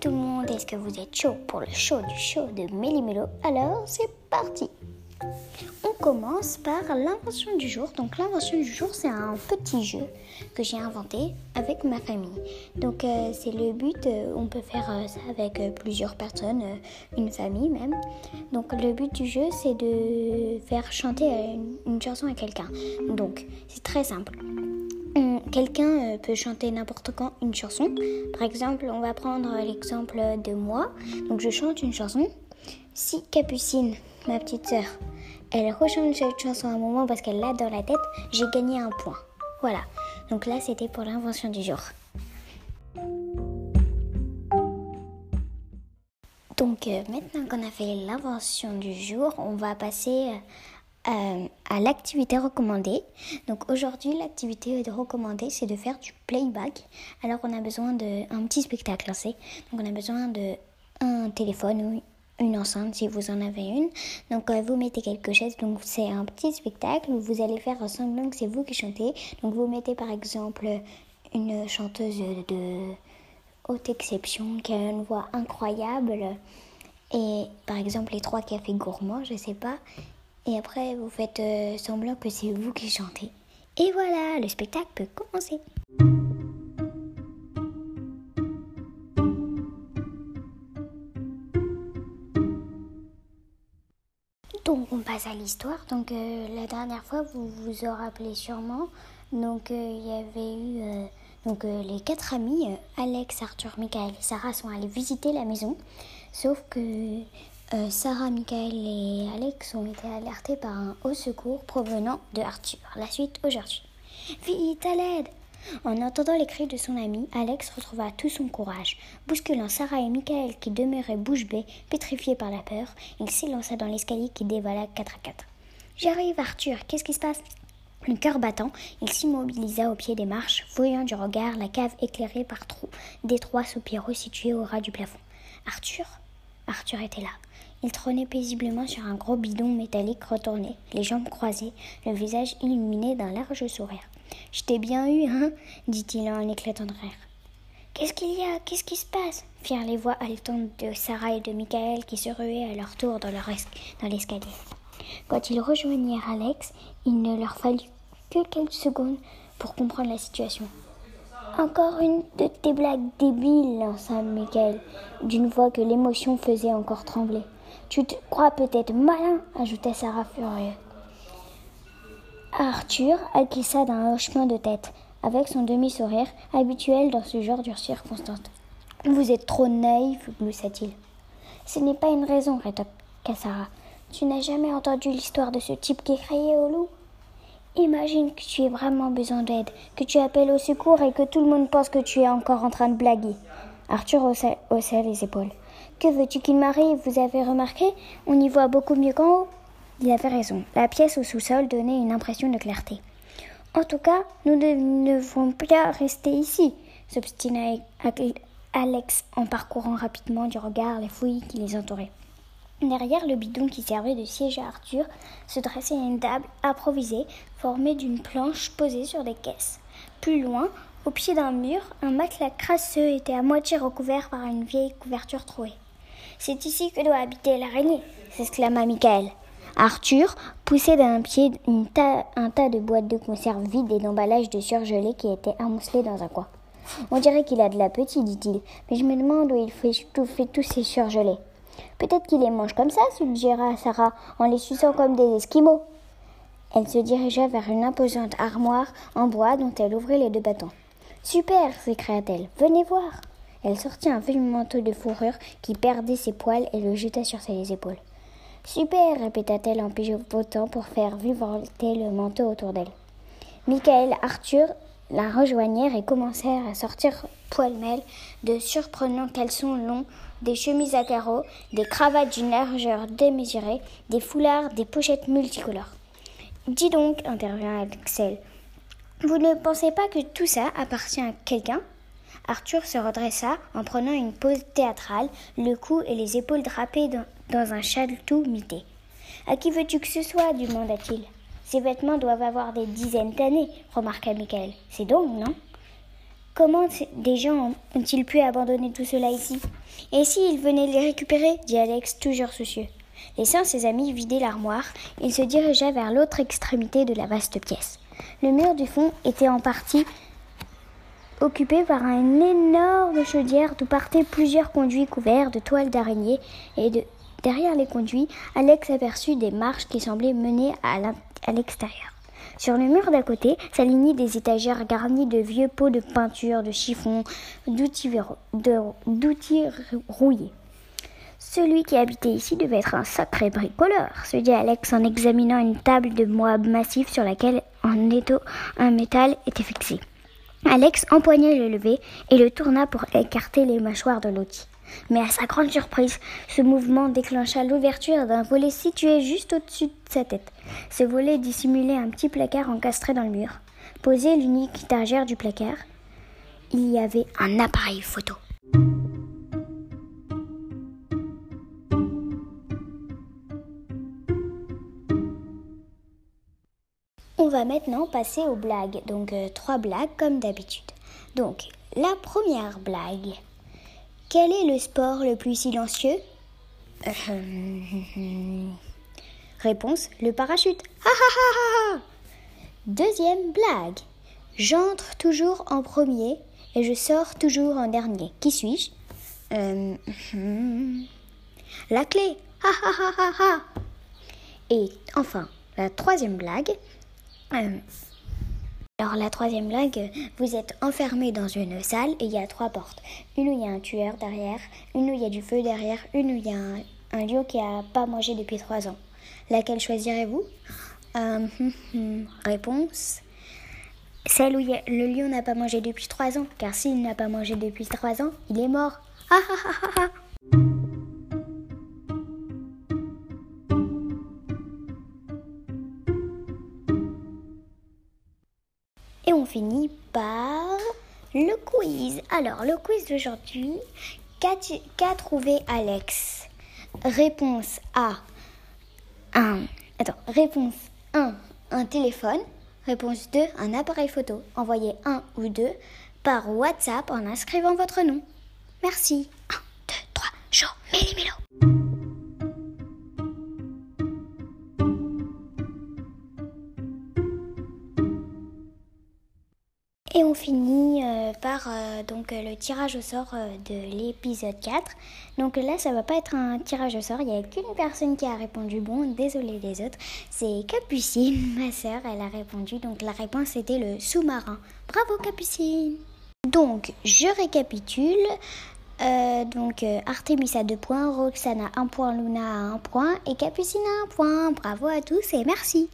Tout le monde, est-ce que vous êtes chaud pour le show du show de Méli-Mélo Alors c'est parti On commence par l'invention du jour. Donc l'invention du jour c'est un petit jeu que j'ai inventé avec ma famille. Donc euh, c'est le but, euh, on peut faire euh, ça avec plusieurs personnes, une famille même. Donc le but du jeu c'est de faire chanter une chanson à quelqu'un. Donc c'est très simple quelqu'un euh, peut chanter n'importe quand une chanson. Par exemple, on va prendre l'exemple de moi. Donc je chante une chanson. Si Capucine, ma petite sœur, elle rechante cette chanson à un moment parce qu'elle l'a dans la tête, j'ai gagné un point. Voilà. Donc là, c'était pour l'invention du jour. Donc euh, maintenant qu'on a fait l'invention du jour, on va passer euh, euh, à l'activité recommandée. Donc aujourd'hui, l'activité recommandée, c'est de faire du playback. Alors on a besoin d'un petit spectacle lancé. Donc on a besoin d'un téléphone ou une enceinte si vous en avez une. Donc euh, vous mettez quelques chaises. Donc c'est un petit spectacle où vous allez faire semblant que c'est vous qui chantez. Donc vous mettez par exemple une chanteuse de haute exception qui a une voix incroyable. Et par exemple les trois cafés gourmands, je sais pas. Et après, vous faites euh, semblant que c'est vous qui chantez. Et voilà, le spectacle peut commencer. Donc on passe à l'histoire. Donc euh, la dernière fois, vous vous en rappelez sûrement. Donc euh, il y avait eu donc les quatre amis, Alex, Arthur, Michael et Sarah sont allés visiter la maison. Sauf que euh, Sarah, Michael et Alex ont été alertés par un haut secours provenant de Arthur. La suite aujourd'hui. Vite, à l'aide En entendant les cris de son ami, Alex retrouva tout son courage. Bousculant Sarah et Michael qui demeuraient bouche bée, pétrifiés par la peur, il s'élança dans l'escalier qui dévala quatre à quatre. J'arrive, Arthur, qu'est-ce qui se passe? Le cœur battant, il s'immobilisa au pied des marches, voyant du regard la cave éclairée par trous d'étroits soupiraux situés au ras du plafond. Arthur? Arthur était là. Il trônait paisiblement sur un gros bidon métallique retourné, les jambes croisées, le visage illuminé d'un large sourire. Je t'ai bien eu, hein? dit-il en éclatant de rire. Qu'est-ce qu'il y a? Qu'est-ce qui se passe? firent les voix haletantes de Sarah et de Michael qui se ruaient à leur tour dans, dans l'escalier. Quand ils rejoignirent Alex, il ne leur fallut que quelques secondes pour comprendre la situation. Encore une de tes blagues débiles, lança Michael, d'une voix que l'émotion faisait encore trembler. Tu te crois peut-être malin, ajouta Sarah furieuse. Arthur acquiesça d'un hochement de tête, avec son demi-sourire habituel dans ce genre de circonstances. Vous êtes trop naïf, gloussa-t-il. Ce n'est pas une raison, rétorqua Sarah. Tu n'as jamais entendu l'histoire de ce type qui criait au loup? Imagine que tu as vraiment besoin d'aide, que tu appelles au secours et que tout le monde pense que tu es encore en train de blaguer. Arthur haussa, les épaules. Que veux-tu qu'il m'arrive? Vous avez remarqué? On y voit beaucoup mieux qu'en haut. Il avait raison. La pièce au sous-sol donnait une impression de clarté. En tout cas, nous ne devons pas rester ici, s'obstina Alex en parcourant rapidement du regard les fouilles qui les entouraient. Derrière le bidon qui servait de siège à Arthur se dressait une table improvisée formée d'une planche posée sur des caisses. Plus loin, au pied d'un mur, un matelas crasseux était à moitié recouvert par une vieille couverture trouée. C'est ici que doit habiter l'araignée, s'exclama Michael. Arthur poussait d'un pied un tas de boîtes de conserve vides et d'emballages de surgelés qui étaient amoncelés dans un coin. On dirait qu'il a de la petite, dit-il, mais je me demande où il fait, tous ces surgelés. Peut-être qu'il les mange comme ça, suggéra Sarah, en les suçant comme des esquimaux. Elle se dirigea vers une imposante armoire en bois dont elle ouvrit les deux bâtons. Super s'écria-t-elle. Venez voir. Elle sortit un vieux manteau de fourrure qui perdait ses poils et le jeta sur ses épaules. Super répéta-t-elle en pigeonnotant pour faire vivoter le manteau autour d'elle. Michael, Arthur la rejoignirent et commencèrent à sortir poil-mêle de surprenants caleçons longs, des chemises à carreaux, des cravates d'une largeur démesurée, des foulards, des pochettes multicolores. Dis donc, intervint Axel, vous ne pensez pas que tout ça appartient à quelqu'un? Arthur se redressa en prenant une pose théâtrale, le cou et les épaules drapées dans, un tout mité. À qui veux-tu que ce soit? demanda-t-il. Ces vêtements doivent avoir des dizaines d'années, remarqua Michael. C'est donc, non? Comment des gens ont-ils pu abandonner tout cela ici? Et s'ils venaient les récupérer? dit Alex, toujours soucieux. Laissant ses amis vider l'armoire, il se dirigea vers l'autre extrémité de la vaste pièce. Le mur du fond était en partie occupé par une énorme chaudière d'où partaient plusieurs conduits couverts de toiles d'araignée et de... derrière les conduits, Alex aperçut des marches qui semblaient mener à l'extérieur. Sur le mur d'à côté s'alignaient des étagères garnies de vieux pots de peinture, de chiffons, d'outils rouillés. Celui qui habitait ici devait être un sacré bricoleur, se dit Alex en examinant une table de bois massif sur laquelle un, étau, métal était fixé. Alex empoigna le lever et le tourna pour écarter les mâchoires de l'outil. Mais à sa grande surprise, ce mouvement déclencha l'ouverture d'un volet situé juste au-dessus de sa tête. Ce volet dissimulait un petit placard encastré dans le mur. Posé l'unique étagère du placard, il y avait un appareil photo. On va maintenant passer aux blagues. Donc euh, trois blagues comme d'habitude. Donc la première blague. Quel est le sport le plus silencieux? Réponse le parachute. Deuxième blague. J'entre toujours en premier et je sors toujours en dernier. Qui suis-je? Euh, La clé. Et enfin, la troisième blague. Euh, alors la troisième blague, vous êtes enfermé dans une salle et il y a trois portes. Une où il y a un tueur derrière, une où il y a du feu derrière, une où il y a un, lion qui n'a pas mangé depuis trois ans. Laquelle choisirez-vous? Euh, hum, hum, Réponse. Celle où le lion n'a pas mangé depuis trois ans, car s'il n'a pas mangé depuis trois ans, il est mort. Ah, ah, ah, finit par le quiz. Alors, le quiz d'aujourd'hui, qu'a trouvé Alex? Réponse A. 1. Attends, réponse 1. Un téléphone. Réponse 2. Un appareil photo. Envoyez 1 ou 2 par WhatsApp en inscrivant votre nom. Merci. Finit euh, par euh, donc euh, le tirage au sort de l'épisode 4. Donc là, ça va pas être un tirage au sort. Il n'y a qu'une personne qui a répondu bon. Désolé les autres. C'est Capucine, ma sœur. Elle a répondu. Donc la réponse était le sous-marin. Bravo Capucine. Donc je récapitule. donc Artemis a 2 points, Roxana 1 point, Luna a 1 point et Capucine a 1 point. Bravo à tous et merci.